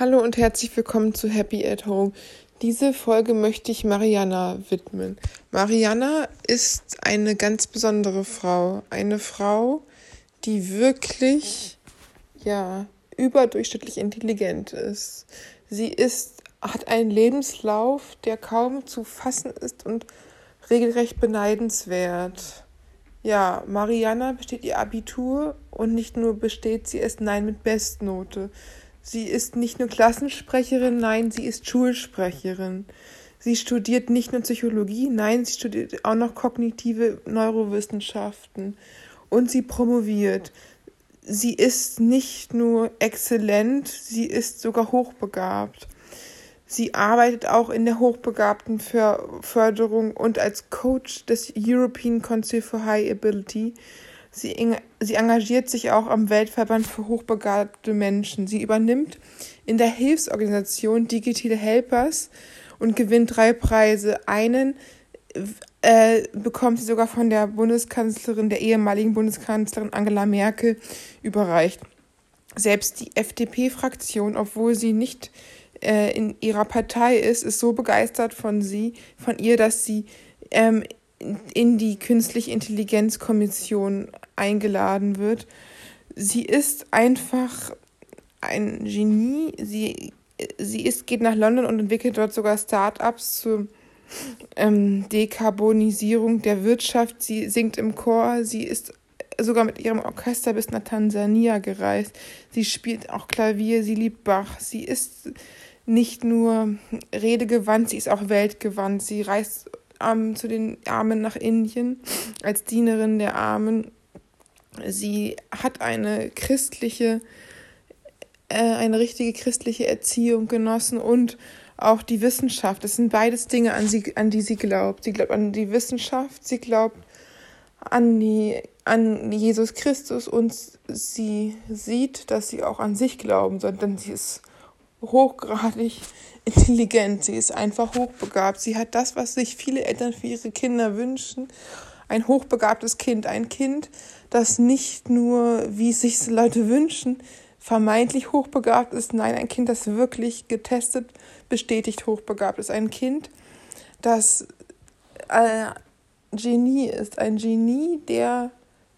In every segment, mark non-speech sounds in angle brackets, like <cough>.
Hallo und herzlich willkommen zu Happy at Home. Diese Folge möchte ich Mariana widmen. Mariana ist eine ganz besondere Frau. Eine Frau, die wirklich, ja, überdurchschnittlich intelligent ist. Sie ist, hat einen Lebenslauf, der kaum zu fassen ist und regelrecht beneidenswert. Ja, Mariana besteht ihr Abitur und nicht nur besteht sie es, nein, mit Bestnote. Sie ist nicht nur Klassensprecherin, nein, sie ist Schulsprecherin. Sie studiert nicht nur Psychologie, nein, sie studiert auch noch kognitive Neurowissenschaften. Und sie promoviert. Sie ist nicht nur exzellent, sie ist sogar hochbegabt. Sie arbeitet auch in der hochbegabten Förderung und als Coach des European Council for High Ability Sie, sie engagiert sich auch am Weltverband für hochbegabte Menschen. Sie übernimmt in der Hilfsorganisation Digitale Helpers und gewinnt drei Preise. Einen äh, bekommt sie sogar von der Bundeskanzlerin, der ehemaligen Bundeskanzlerin Angela Merkel überreicht. Selbst die FDP-Fraktion, obwohl sie nicht äh, in ihrer Partei ist, ist so begeistert von sie, von ihr, dass sie ähm, in die Künstliche Intelligenzkommission eingeladen wird. Sie ist einfach ein Genie. Sie, sie ist, geht nach London und entwickelt dort sogar Start-ups zur ähm, Dekarbonisierung der Wirtschaft. Sie singt im Chor. Sie ist sogar mit ihrem Orchester bis nach Tansania gereist. Sie spielt auch Klavier. Sie liebt Bach. Sie ist nicht nur redegewandt, sie ist auch weltgewandt. Sie reist ähm, zu den Armen nach Indien als Dienerin der Armen. Sie hat eine christliche, äh, eine richtige christliche Erziehung genossen und auch die Wissenschaft. Das sind beides Dinge, an, sie, an die sie glaubt. Sie glaubt an die Wissenschaft, sie glaubt an, die, an Jesus Christus und sie sieht, dass sie auch an sich glauben soll, denn sie ist hochgradig intelligent, sie ist einfach hochbegabt. Sie hat das, was sich viele Eltern für ihre Kinder wünschen. Ein hochbegabtes Kind, ein Kind, das nicht nur, wie sich Leute wünschen, vermeintlich hochbegabt ist. Nein, ein Kind, das wirklich getestet, bestätigt hochbegabt ist. Ein Kind, das äh, Genie ist. Ein Genie, der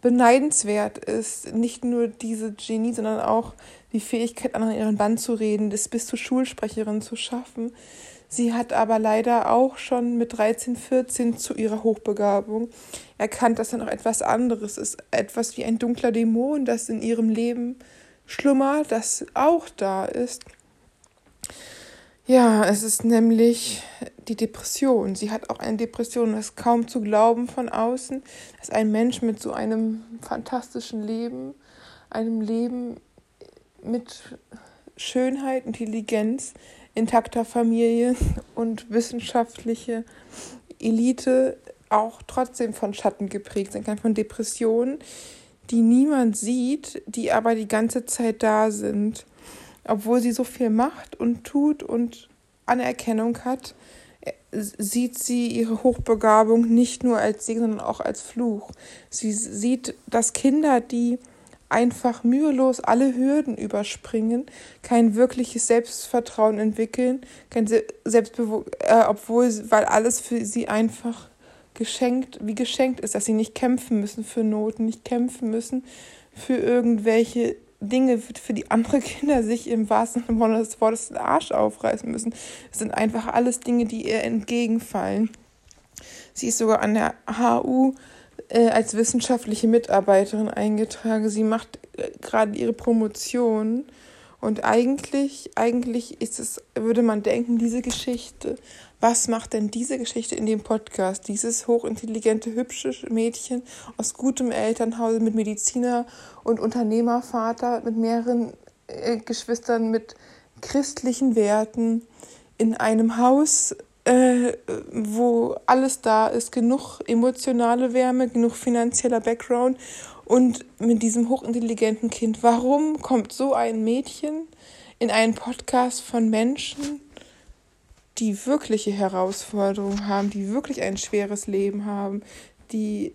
beneidenswert ist. Nicht nur diese Genie, sondern auch die Fähigkeit, an ihren Band zu reden, das bis zur Schulsprecherin zu schaffen. Sie hat aber leider auch schon mit 13, 14 zu ihrer Hochbegabung erkannt, dass da noch etwas anderes ist, etwas wie ein dunkler Dämon, das in ihrem Leben schlummert, das auch da ist. Ja, es ist nämlich die Depression. Sie hat auch eine Depression. Es ist kaum zu glauben von außen, dass ein Mensch mit so einem fantastischen Leben, einem Leben mit Schönheit, Intelligenz, intakter Familie <laughs> und wissenschaftliche Elite auch trotzdem von Schatten geprägt sein kann, von Depressionen, die niemand sieht, die aber die ganze Zeit da sind obwohl sie so viel macht und tut und Anerkennung hat, sieht sie ihre Hochbegabung nicht nur als Segen, sondern auch als Fluch. Sie sieht, dass Kinder, die einfach mühelos alle Hürden überspringen, kein wirkliches Selbstvertrauen entwickeln, kein Selbstbewusstsein, äh, obwohl, weil alles für sie einfach geschenkt, wie geschenkt ist, dass sie nicht kämpfen müssen für Noten, nicht kämpfen müssen für irgendwelche Dinge, für die andere <laughs> Kinder sich im wahrsten Sinne des Wortes den Arsch aufreißen müssen. Es sind einfach alles Dinge, die ihr entgegenfallen. Sie ist sogar an der HU äh, als wissenschaftliche Mitarbeiterin eingetragen. Sie macht äh, gerade ihre Promotion. Und eigentlich, eigentlich ist es, würde man denken, diese Geschichte was macht denn diese Geschichte in dem Podcast? Dieses hochintelligente, hübsche Mädchen aus gutem Elternhause mit Mediziner und Unternehmervater, mit mehreren äh, Geschwistern, mit christlichen Werten, in einem Haus, äh, wo alles da ist, genug emotionale Wärme, genug finanzieller Background und mit diesem hochintelligenten Kind. Warum kommt so ein Mädchen in einen Podcast von Menschen, die wirkliche Herausforderungen haben, die wirklich ein schweres Leben haben, die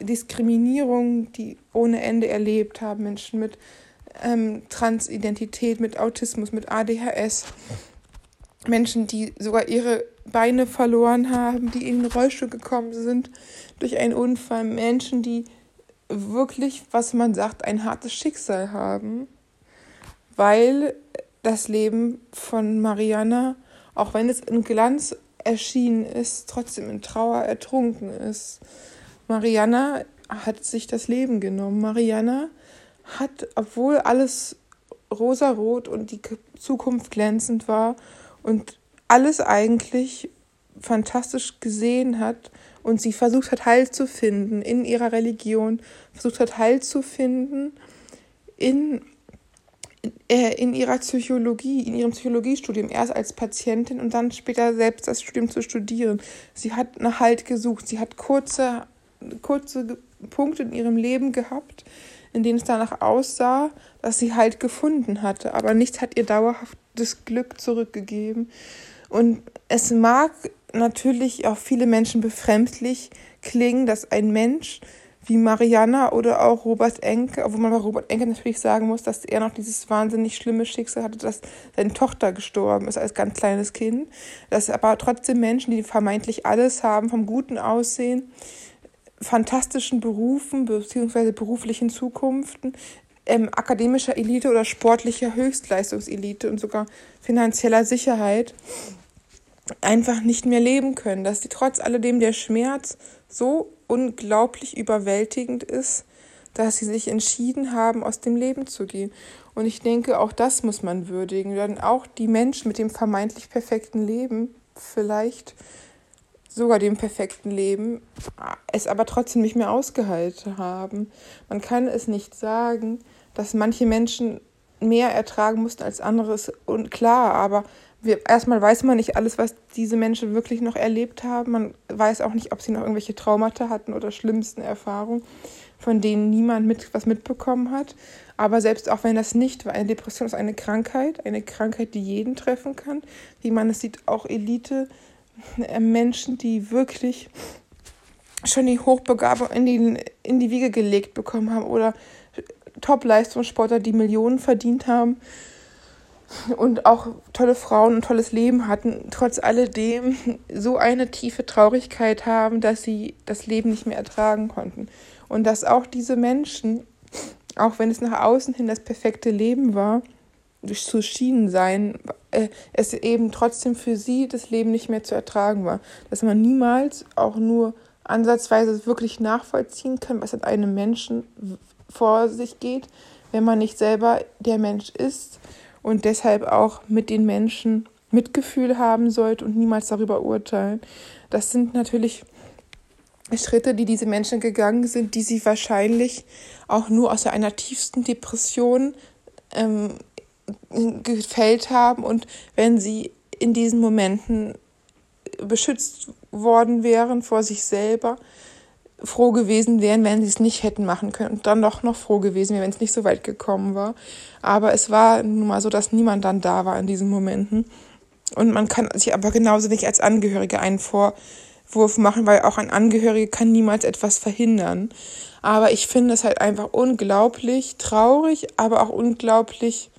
Diskriminierung, die ohne Ende erlebt haben, Menschen mit ähm, Transidentität, mit Autismus, mit ADHS. Menschen, die sogar ihre Beine verloren haben, die in den Rollstuhl gekommen sind durch einen Unfall. Menschen, die wirklich, was man sagt, ein hartes Schicksal haben, weil das Leben von Mariana, auch wenn es in Glanz erschienen ist, trotzdem in Trauer ertrunken ist. Mariana hat sich das Leben genommen. Mariana hat, obwohl alles rosarot und die Zukunft glänzend war und alles eigentlich fantastisch gesehen hat und sie versucht hat, Heil zu finden in ihrer Religion, versucht hat, Heil zu finden in äh, in ihrer Psychologie, in ihrem Psychologiestudium, erst als Patientin und dann später selbst das Studium zu studieren. Sie hat nach Halt gesucht, sie hat kurze, kurze Punkte in ihrem Leben gehabt, in denen es danach aussah, dass sie Halt gefunden hatte, aber nichts hat ihr dauerhaftes Glück zurückgegeben. Und es mag natürlich auch viele Menschen befremdlich klingen, dass ein Mensch wie Mariana oder auch Robert Enke, obwohl man bei Robert Enke natürlich sagen muss, dass er noch dieses wahnsinnig schlimme Schicksal hatte, dass seine Tochter gestorben ist als ganz kleines Kind. Dass aber trotzdem Menschen, die vermeintlich alles haben, vom guten Aussehen, fantastischen Berufen bzw. beruflichen Zukunften, ähm, akademischer Elite oder sportlicher Höchstleistungselite und sogar finanzieller Sicherheit einfach nicht mehr leben können, dass die trotz alledem der Schmerz so unglaublich überwältigend ist, dass sie sich entschieden haben, aus dem Leben zu gehen. Und ich denke, auch das muss man würdigen. Denn auch die Menschen mit dem vermeintlich perfekten Leben, vielleicht sogar dem perfekten Leben, es aber trotzdem nicht mehr ausgehalten haben. Man kann es nicht sagen, dass manche Menschen mehr ertragen mussten als anderes. Und klar, aber wir, erstmal weiß man nicht alles, was diese Menschen wirklich noch erlebt haben. Man weiß auch nicht, ob sie noch irgendwelche Traumata hatten oder schlimmsten Erfahrungen, von denen niemand mit, was mitbekommen hat. Aber selbst auch wenn das nicht war, eine Depression ist eine Krankheit, eine Krankheit, die jeden treffen kann. Wie man es sieht, auch Elite, Menschen, die wirklich schon die Hochbegabung in die, in die Wiege gelegt bekommen haben oder Top-Leistungssportler, die Millionen verdient haben und auch tolle Frauen und tolles Leben hatten, trotz alledem so eine tiefe Traurigkeit haben, dass sie das Leben nicht mehr ertragen konnten. Und dass auch diese Menschen, auch wenn es nach außen hin das perfekte Leben war, zu schienen sein, äh, es eben trotzdem für sie das Leben nicht mehr zu ertragen war. Dass man niemals auch nur ansatzweise wirklich nachvollziehen kann, was in einem Menschen vor sich geht, wenn man nicht selber der Mensch ist und deshalb auch mit den Menschen Mitgefühl haben sollte und niemals darüber urteilen. Das sind natürlich Schritte, die diese Menschen gegangen sind, die sie wahrscheinlich auch nur aus einer tiefsten Depression ähm, gefällt haben. Und wenn sie in diesen Momenten beschützt worden wären vor sich selber, froh gewesen wären, wenn sie es nicht hätten machen können und dann doch noch froh gewesen wären, wenn es nicht so weit gekommen war. Aber es war nun mal so, dass niemand dann da war in diesen Momenten. Und man kann sich aber genauso nicht als Angehörige einen Vorwurf machen, weil auch ein Angehörige kann niemals etwas verhindern. Aber ich finde es halt einfach unglaublich traurig, aber auch unglaublich,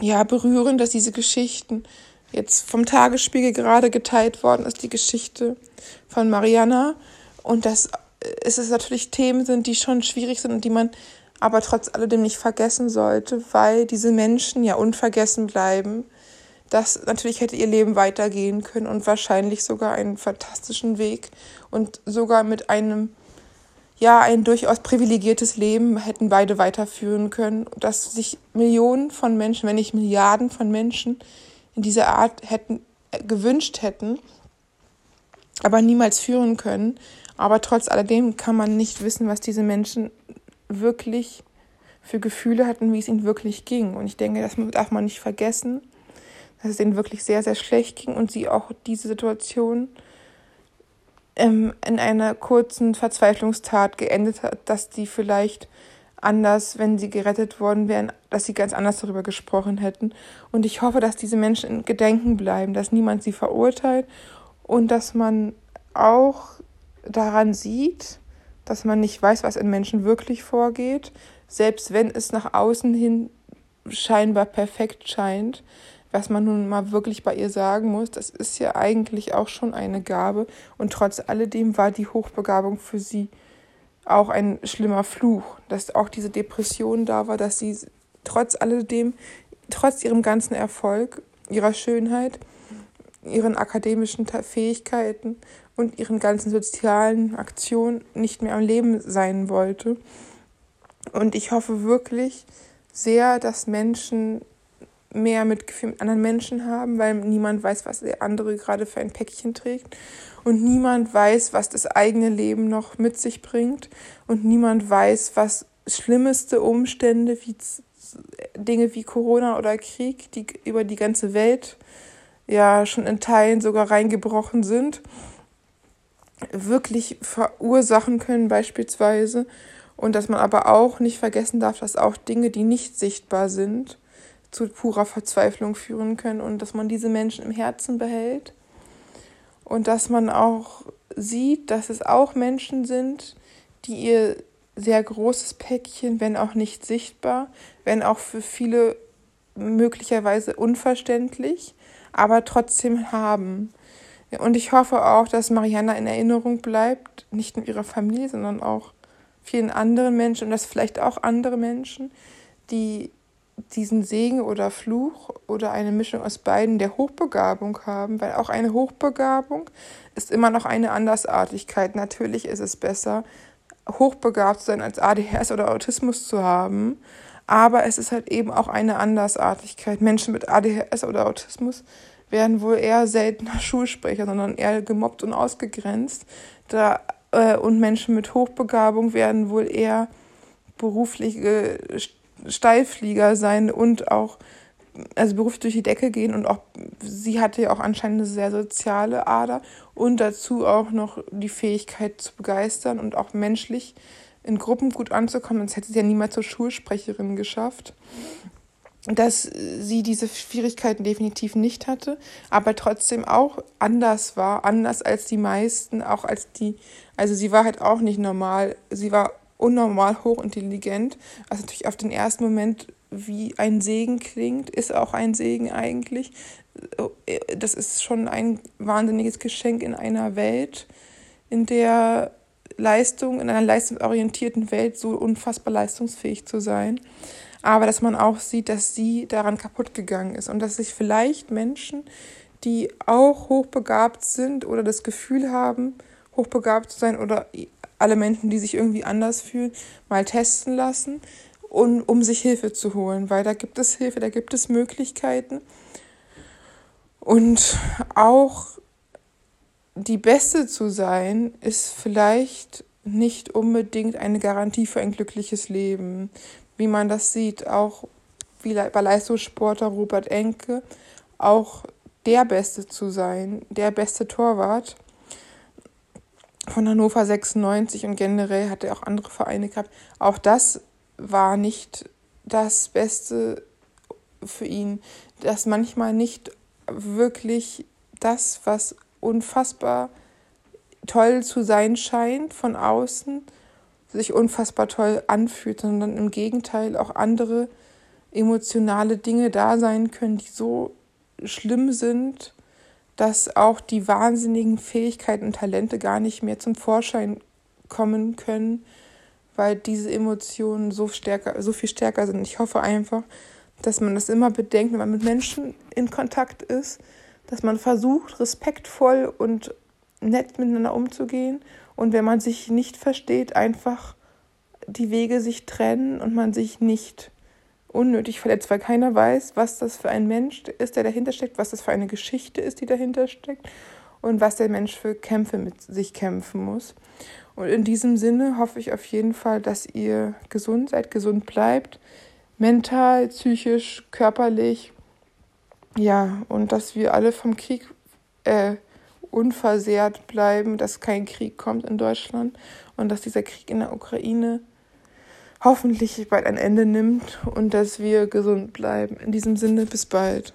ja, berührend, dass diese Geschichten jetzt vom Tagesspiegel gerade geteilt worden ist, die Geschichte von Mariana und dass es natürlich Themen sind, die schon schwierig sind und die man aber trotz alledem nicht vergessen sollte, weil diese Menschen ja unvergessen bleiben. Das natürlich hätte ihr Leben weitergehen können und wahrscheinlich sogar einen fantastischen Weg und sogar mit einem, ja, ein durchaus privilegiertes Leben hätten beide weiterführen können, dass sich Millionen von Menschen, wenn nicht Milliarden von Menschen in dieser Art hätten äh, gewünscht hätten, aber niemals führen können. Aber trotz alledem kann man nicht wissen, was diese Menschen wirklich für Gefühle hatten, wie es ihnen wirklich ging. Und ich denke, das darf man nicht vergessen, dass es ihnen wirklich sehr, sehr schlecht ging und sie auch diese Situation ähm, in einer kurzen Verzweiflungstat geendet hat, dass die vielleicht anders, wenn sie gerettet worden wären, dass sie ganz anders darüber gesprochen hätten. Und ich hoffe, dass diese Menschen in Gedenken bleiben, dass niemand sie verurteilt und dass man auch daran sieht, dass man nicht weiß, was in Menschen wirklich vorgeht, selbst wenn es nach außen hin scheinbar perfekt scheint, was man nun mal wirklich bei ihr sagen muss, das ist ja eigentlich auch schon eine Gabe. Und trotz alledem war die Hochbegabung für sie auch ein schlimmer Fluch, dass auch diese Depression da war, dass sie trotz alledem, trotz ihrem ganzen Erfolg, ihrer Schönheit, ihren akademischen Fähigkeiten und ihren ganzen sozialen Aktionen nicht mehr am Leben sein wollte. Und ich hoffe wirklich sehr, dass Menschen mehr Mitgefühl mit anderen Menschen haben, weil niemand weiß, was der andere gerade für ein Päckchen trägt. Und niemand weiß, was das eigene Leben noch mit sich bringt. Und niemand weiß, was schlimmste Umstände wie Dinge wie Corona oder Krieg, die über die ganze Welt ja schon in Teilen sogar reingebrochen sind, wirklich verursachen können beispielsweise. Und dass man aber auch nicht vergessen darf, dass auch Dinge, die nicht sichtbar sind, zu purer Verzweiflung führen können und dass man diese Menschen im Herzen behält und dass man auch sieht, dass es auch Menschen sind, die ihr sehr großes Päckchen, wenn auch nicht sichtbar, wenn auch für viele möglicherweise unverständlich, aber trotzdem haben. Und ich hoffe auch, dass Mariana in Erinnerung bleibt, nicht nur ihrer Familie, sondern auch vielen anderen Menschen und dass vielleicht auch andere Menschen, die diesen Segen oder Fluch oder eine Mischung aus beiden der Hochbegabung haben, weil auch eine Hochbegabung ist immer noch eine Andersartigkeit. Natürlich ist es besser, hochbegabt zu sein, als ADHS oder Autismus zu haben, aber es ist halt eben auch eine Andersartigkeit. Menschen mit ADHS oder Autismus werden wohl eher seltener Schulsprecher, sondern eher gemobbt und ausgegrenzt. Da, äh, und Menschen mit Hochbegabung werden wohl eher berufliche Steilflieger sein und auch also beruflich durch die Decke gehen und auch sie hatte ja auch anscheinend eine sehr soziale Ader und dazu auch noch die Fähigkeit zu begeistern und auch menschlich in Gruppen gut anzukommen, sonst hätte sie ja niemals zur Schulsprecherin geschafft. Dass sie diese Schwierigkeiten definitiv nicht hatte, aber trotzdem auch anders war, anders als die meisten, auch als die, also sie war halt auch nicht normal, sie war unnormal hochintelligent, was natürlich auf den ersten Moment wie ein Segen klingt, ist auch ein Segen eigentlich. Das ist schon ein wahnsinniges Geschenk in einer Welt, in der Leistung, in einer leistungsorientierten Welt so unfassbar leistungsfähig zu sein. Aber dass man auch sieht, dass sie daran kaputt gegangen ist und dass sich vielleicht Menschen, die auch hochbegabt sind oder das Gefühl haben, hochbegabt zu sein oder alle Menschen, die sich irgendwie anders fühlen, mal testen lassen, um, um sich Hilfe zu holen, weil da gibt es Hilfe, da gibt es Möglichkeiten. Und auch die Beste zu sein, ist vielleicht nicht unbedingt eine Garantie für ein glückliches Leben. Wie man das sieht, auch wie bei Leistungssportler Robert Enke, auch der Beste zu sein, der beste Torwart von Hannover 96 und generell hat er auch andere Vereine gehabt. Auch das war nicht das Beste für ihn, dass manchmal nicht wirklich das, was unfassbar toll zu sein scheint von außen, sich unfassbar toll anfühlt, sondern im Gegenteil auch andere emotionale Dinge da sein können, die so schlimm sind, dass auch die wahnsinnigen Fähigkeiten und Talente gar nicht mehr zum Vorschein kommen können, weil diese Emotionen so stärker, so viel stärker sind. Ich hoffe einfach, dass man das immer bedenkt, wenn man mit Menschen in Kontakt ist, dass man versucht, respektvoll und nett miteinander umzugehen und wenn man sich nicht versteht, einfach die Wege sich trennen und man sich nicht unnötig verletzt, weil keiner weiß, was das für ein Mensch ist, der dahinter steckt, was das für eine Geschichte ist, die dahinter steckt und was der Mensch für Kämpfe mit sich kämpfen muss. Und in diesem Sinne hoffe ich auf jeden Fall, dass ihr gesund seid, gesund bleibt, mental, psychisch, körperlich, ja, und dass wir alle vom Krieg äh, unversehrt bleiben, dass kein Krieg kommt in Deutschland und dass dieser Krieg in der Ukraine hoffentlich bald ein Ende nimmt und dass wir gesund bleiben. In diesem Sinne, bis bald.